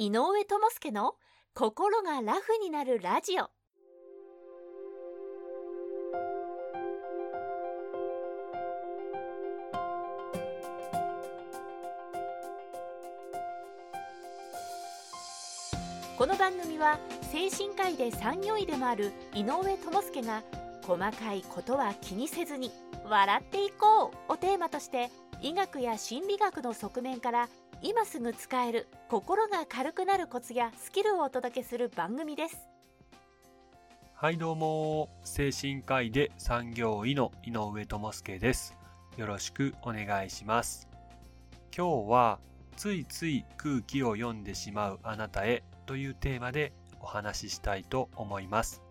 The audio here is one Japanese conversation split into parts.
井上智介の心がラフになるラジオ。この番組は精神科医で産業医でもある井上智介が細かいことは気にせずに笑っていこうをテーマとして医学や心理学の側面から今すぐ使える心が軽くなるコツやスキルをお届けする番組です。はいどうも。精神科医で産業医の井上智介です。よろしくお願いします。今日はついつい空気を読んでしまうあなたへというテーマでお話ししたいと思います。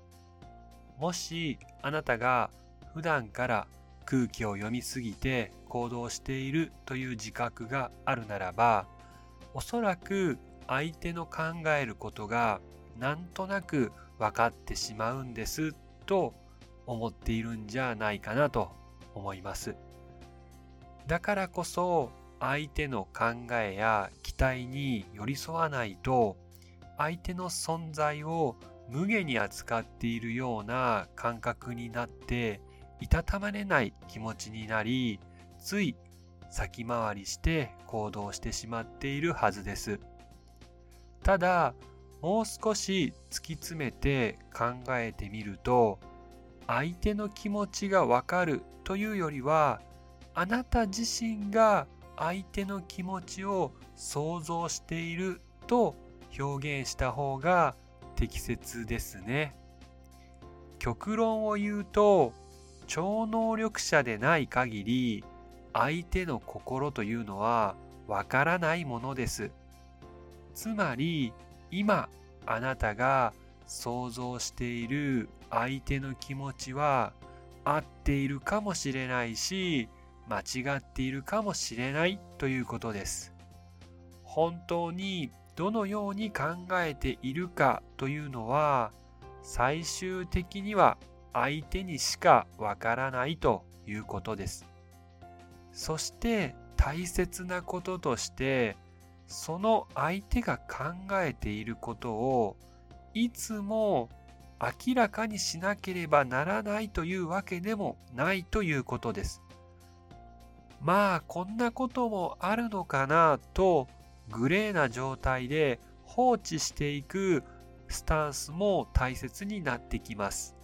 もしあなたが普段から空気を読みすぎて行動しているという自覚があるならばおそらく相手の考えることがなんとなく分かってしまうんですと思っているんじゃないかなと思います。だからこそ相手の考えや期待に寄り添わないと相手の存在を無下に扱っているような感覚になっていたたまれない気持ちになり、つい先回りして行動してしまっているはずです。ただ、もう少し突き詰めて考えてみると、相手の気持ちがわかるというよりは、あなた自身が相手の気持ちを想像していると表現した方が適切ですね。極論を言うと、超能力者でない限り相手の心というのはわからないものです。つまり今あなたが想像している相手の気持ちは合っているかもしれないし間違っているかもしれないということです。本当にどのように考えているかというのは最終的には相手にしかわからないということです。そして大切なこととしてその相手が考えていることをいつも明らかにしなければならないというわけでもないということです。まあこんなこともあるのかなとグレーな状態で放置していくスタンスも大切になってきます。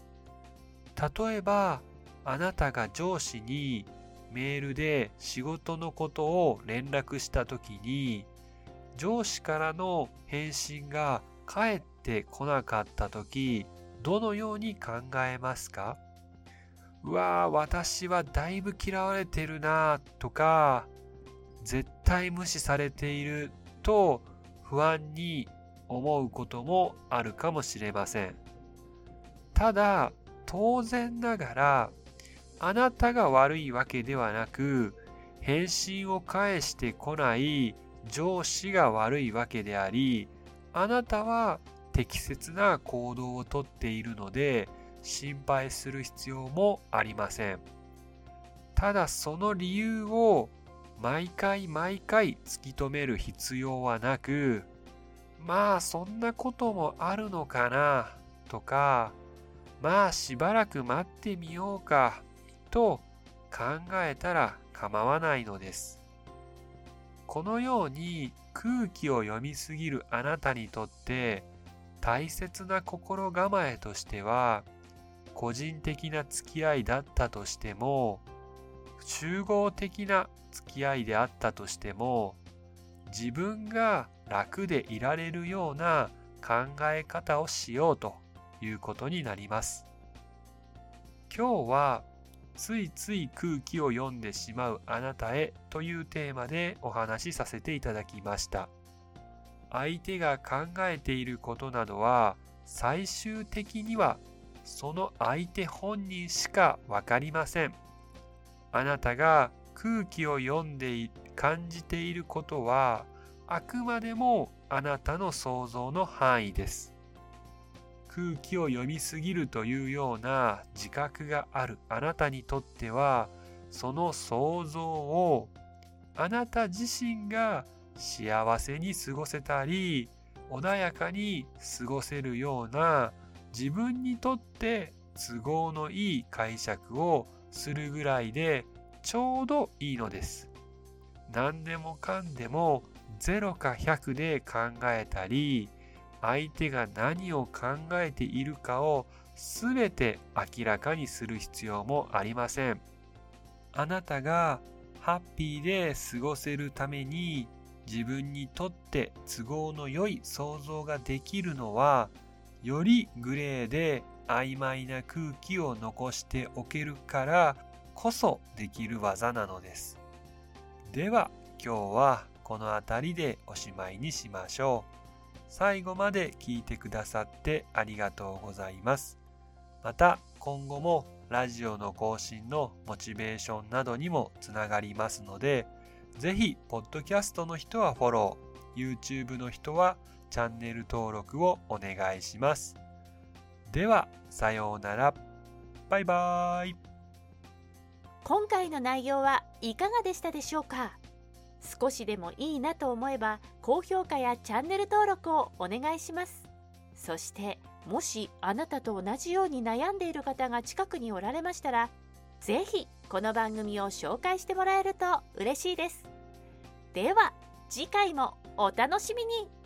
例えばあなたが上司にメールで仕事のことを連絡した時に上司からの返信が返ってこなかった時どのように考えますか？うわー私はだいぶ嫌われてるなとか絶対無視されていると不安に思うこともあるかもしれません。ただ当然ながらあなたが悪いわけではなく返信を返してこない上司が悪いわけでありあなたは適切な行動をとっているので心配する必要もありません。ただその理由を毎回毎回突き止める必要はなくまあそんなこともあるのかなとかまあしばらく待ってみようかと考えたら構わないのです。このように空気を読みすぎるあなたにとって大切な心構えとしては個人的な付き合いだったとしても集合的な付き合いであったとしても自分が楽でいられるような考え方をしようということになります。今日はついつい空気を読んでしまうあなたへというテーマでお話しさせていただきました。相手が考えていることなどは最終的にはその相手本人しかわかりません。あなたが空気を読んで感じていることはあくまでもあなたの想像の範囲です。空気を読みすぎるというような自覚があるあなたにとってはその想像をあなた自身が幸せに過ごせたり穏やかに過ごせるような自分にとって都合のいい解釈をするぐらいでちょうどいいのです。何でもかんでも0か100で考えたり相手が何を考えているかを全て明らかにする必要もありません。あなたがハッピーで過ごせるために自分にとって都合の良い想像ができるのはよりグレーで曖昧な空気を残しておけるからこそできる技なのです。では今日はこの辺りでおしまいにしましょう。最後まで聞いてくださってありがとうございます。また今後もラジオの更新のモチベーションなどにもつながりますので、ぜひ、ポッドキャストの人はフォロー、YouTube の人はチャンネル登録をお願いします。では、さようなら。バイバーイ。今回の内容はいかがでしたでしょうか？少しでもいいなと思えば高評価やチャンネル登録をお願いします。そしてもしあなたと同じように悩んでいる方が近くにおられましたら是非この番組を紹介してもらえると嬉しいです。では次回もお楽しみに。